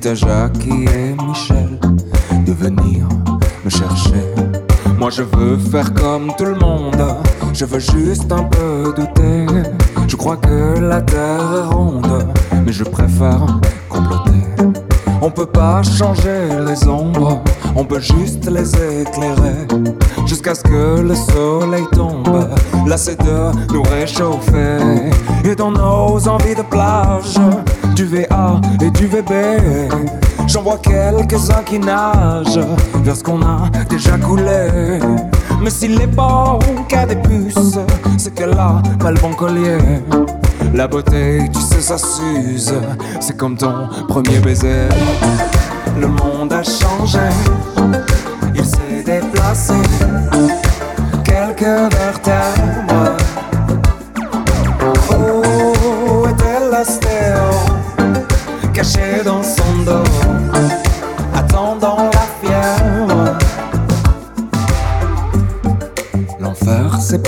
Dites à Jackie et Michel de venir me chercher. Moi je veux faire comme tout le monde, je veux juste un peu douter. Je crois que la terre est ronde, mais je préfère comploter. On peut pas changer les ombres, on peut juste les éclairer. Jusqu'à ce que le soleil tombe, de nous réchauffer. Et dans nos envies de plage, du VA et du VB, j'en vois quelques-uns qui nagent vers a déjà coulé. Mais s'il est bon qu'à des puces, c'est que là, pas le bon collier. La beauté, tu sais, ça s'use. C'est comme ton premier baiser. Le monde a changé, il s'est déplacé. Quelques vertèbres.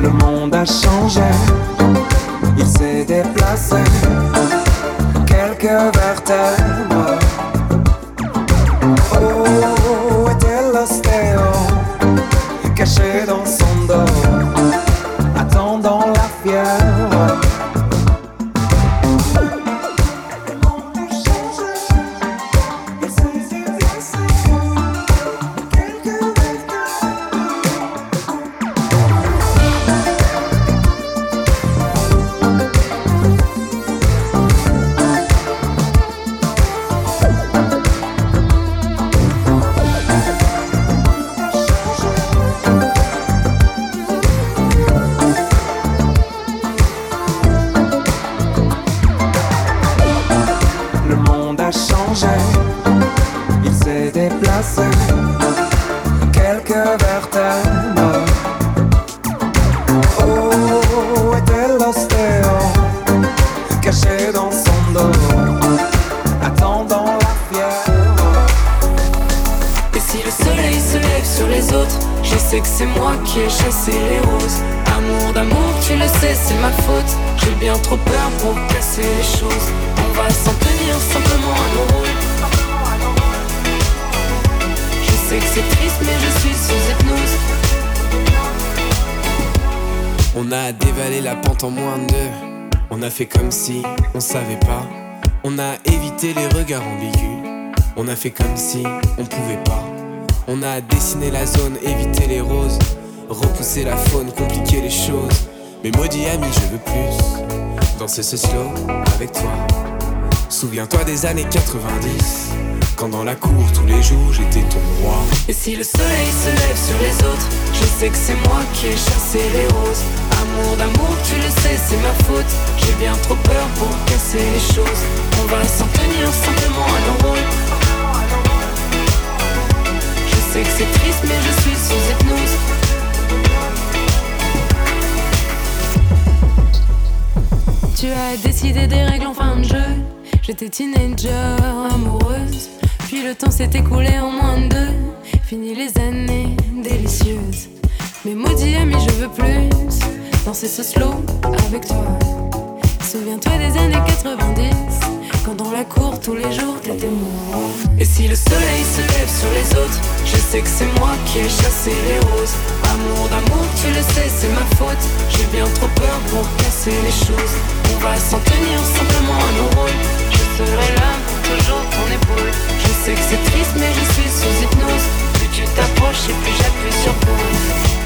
Le monde a changé, il s'est déplacé, quelques vertèbres. Oh, était l'ostéo, caché dans son savait pas. On a évité les regards ambigus. On a fait comme si on pouvait pas. On a dessiné la zone, évité les roses. Repousser la faune, compliquer les choses. Mais maudit ami, je veux plus. Danser ce slow avec toi. Souviens-toi des années 90. Quand dans la cour tous les jours j'étais ton roi. Et si le soleil se lève sur les autres, je sais que c'est moi qui ai chassé les roses. Amour d'amour, tu le sais, c'est ma faute. J'ai bien trop peur pour casser les choses. On va s'en tenir simplement à nos rôles. Je sais que c'est triste, mais je suis sous hypnose. Tu as décidé des règles en fin de jeu. J'étais teenager, amoureuse. Puis le temps s'est écoulé en moins de deux. Fini les années délicieuses. Mais maudit ami, je veux plus danser ce slow avec toi. Souviens-toi des années 90. Quand dans la cour tous les jours t'étais moi. Et si le soleil se lève sur les autres, je sais que c'est moi qui ai chassé les roses. Amour d'amour, tu le sais, c'est ma faute. J'ai bien trop peur pour casser les choses. On va s'en tenir simplement à nos rôles. Je serai là pour toujours ton épaule. Je sais que c'est triste, mais je suis sous hypnose. Plus tu t'approches et plus j'appuie sur pause.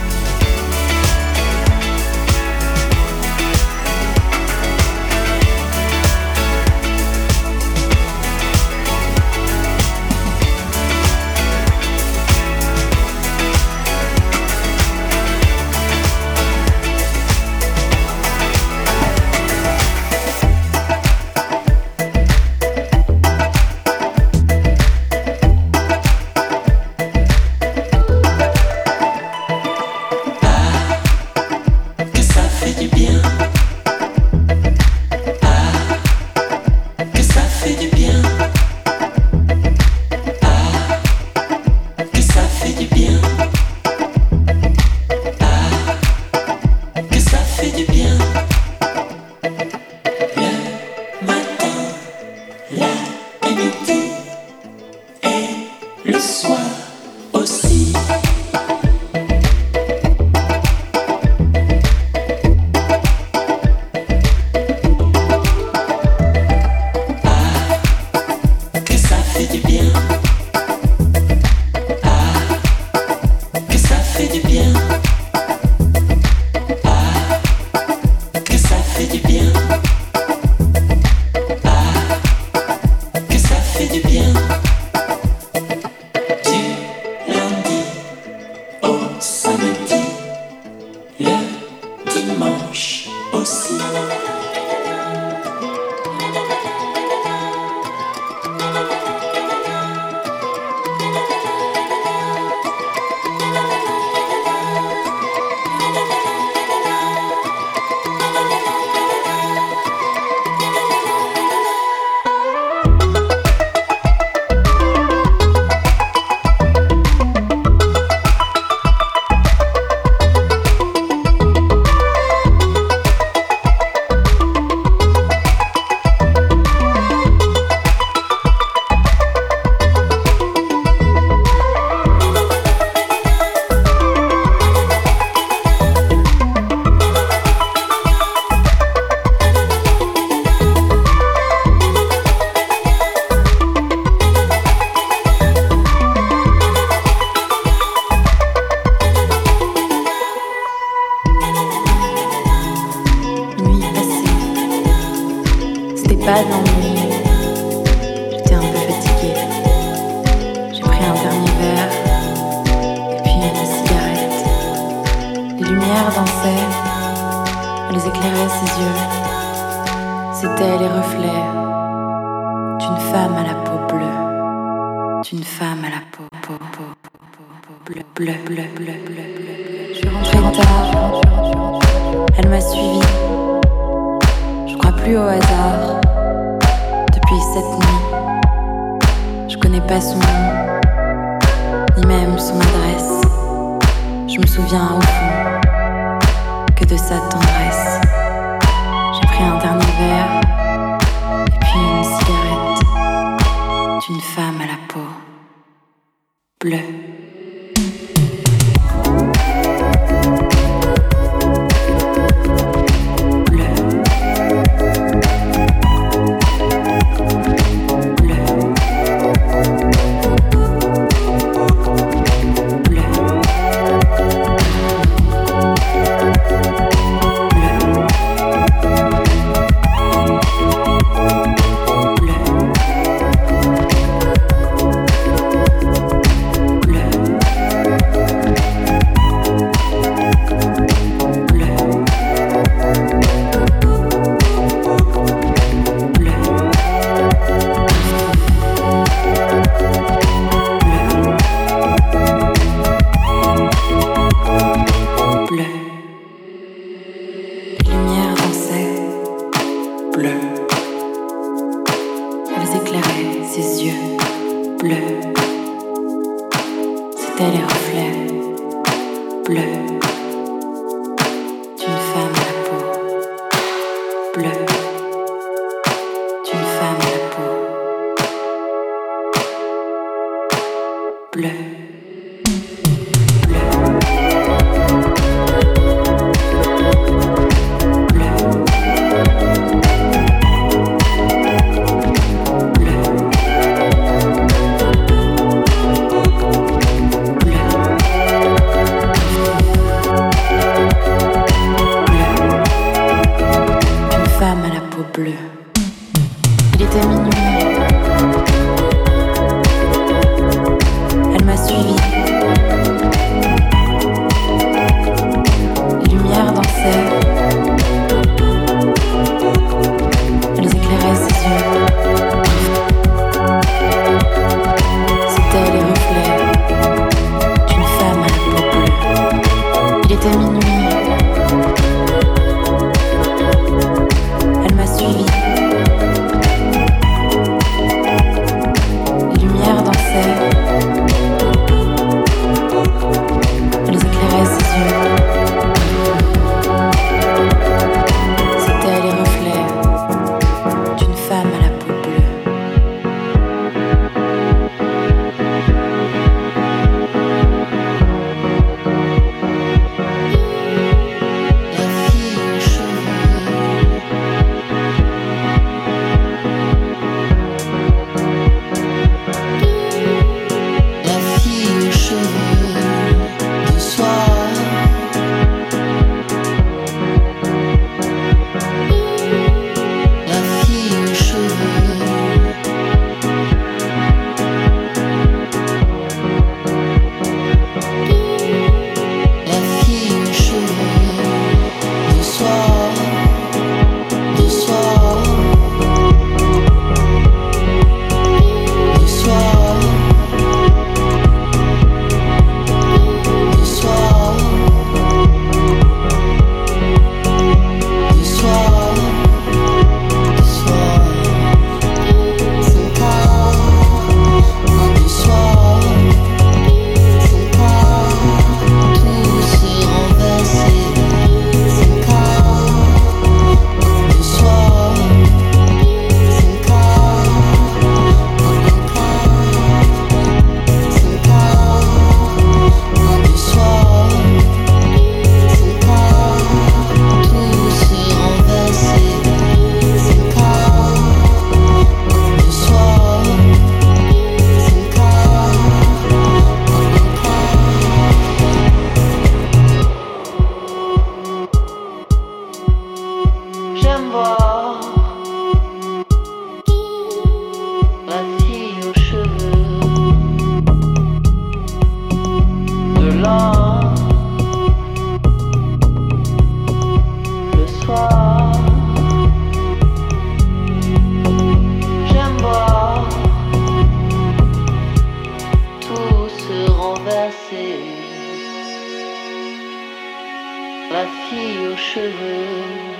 la fille aux cheveux.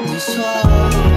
Bonsoir.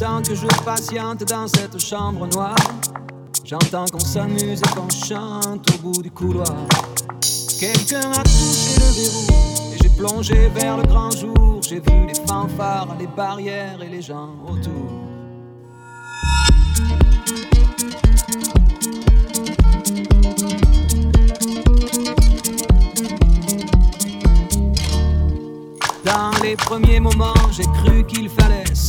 Dans cette chambre noire. J'entends qu'on s'amuse et qu'on chante au bout du couloir. Quelqu'un a touché le verrou et j'ai plongé vers le grand jour. J'ai vu les fanfares, les barrières et les gens autour. Dans les premiers moments, j'ai cru qu'il fallait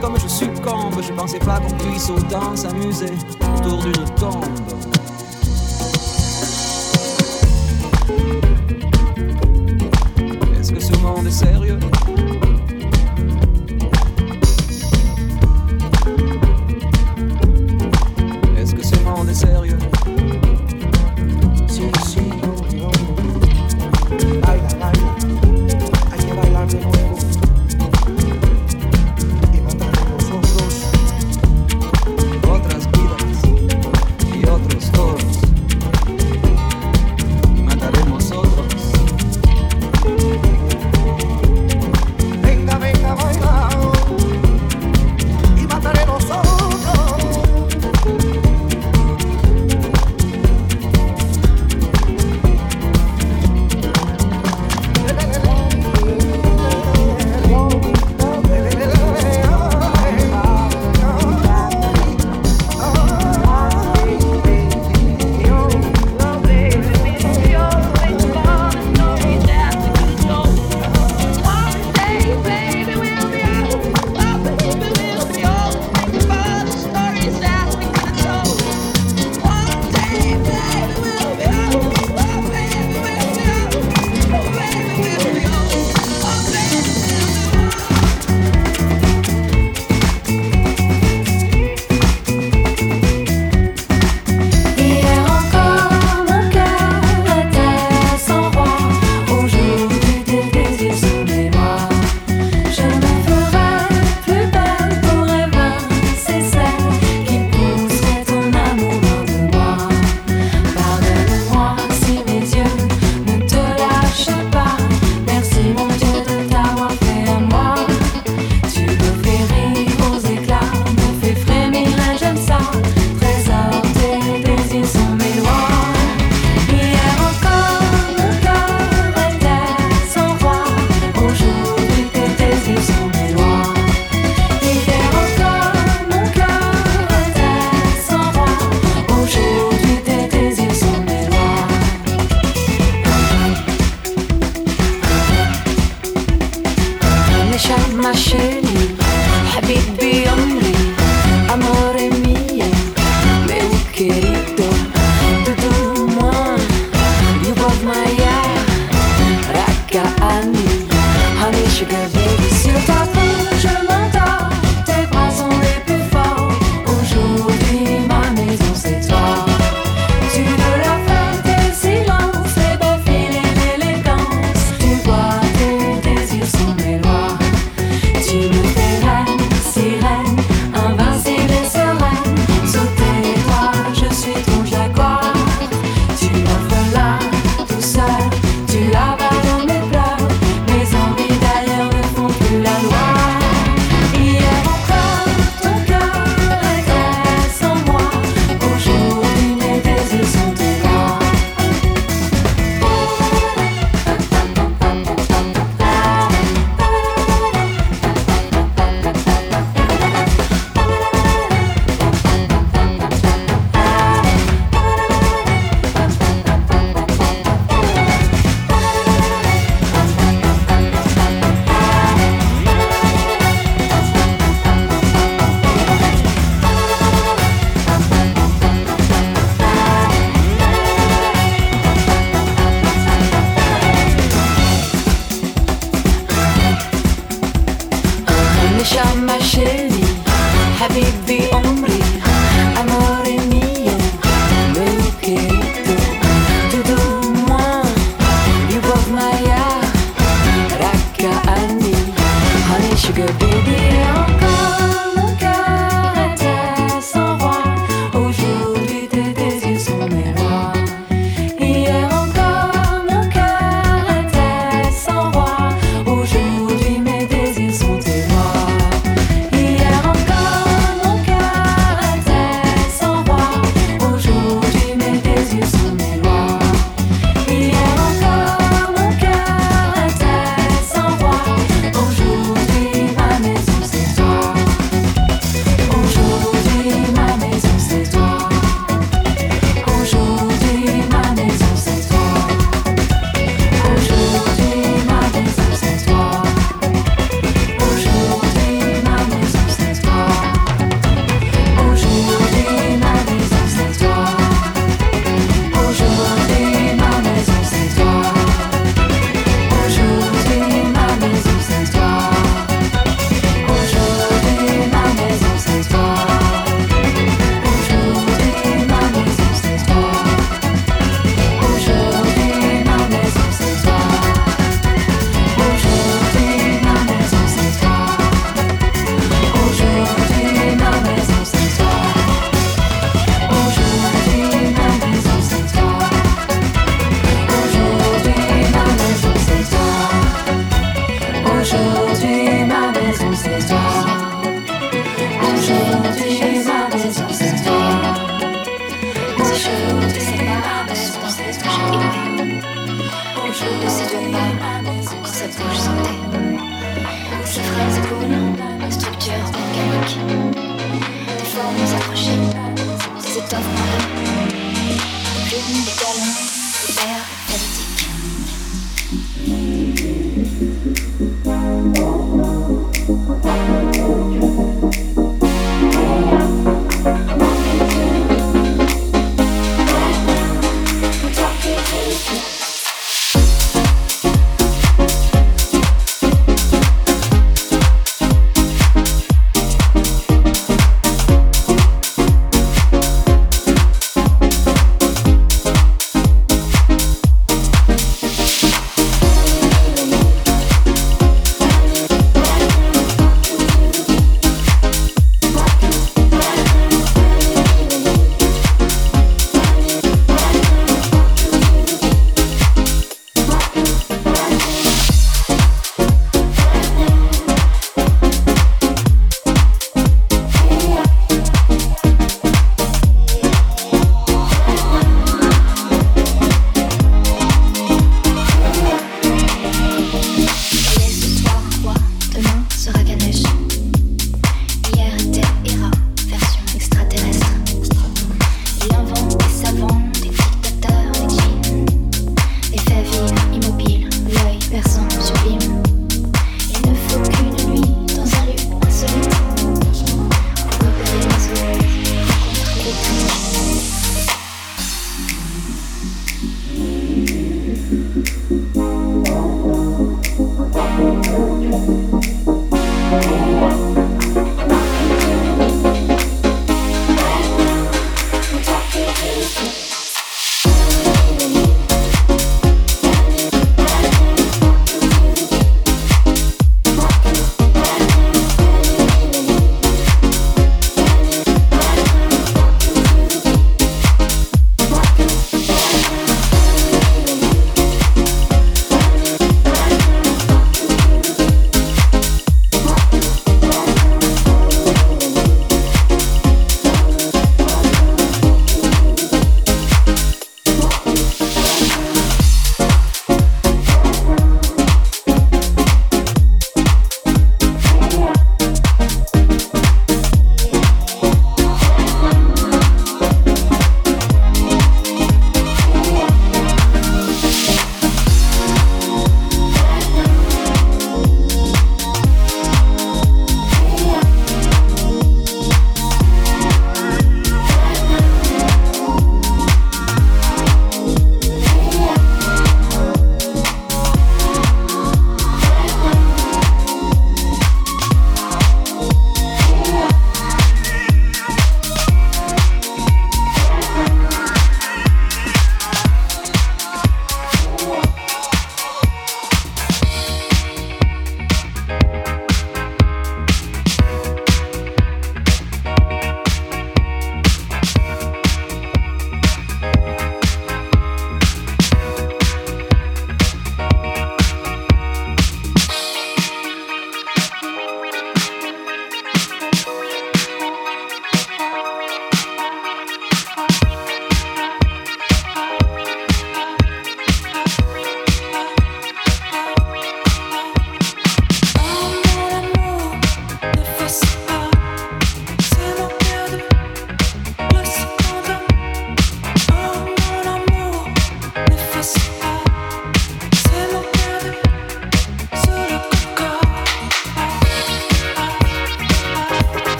comme je succombe. Je pensais pas qu'on puisse autant s'amuser autour d'une tombe.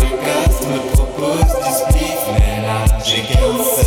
me casse, me propose du spliff, mais là j'ai 15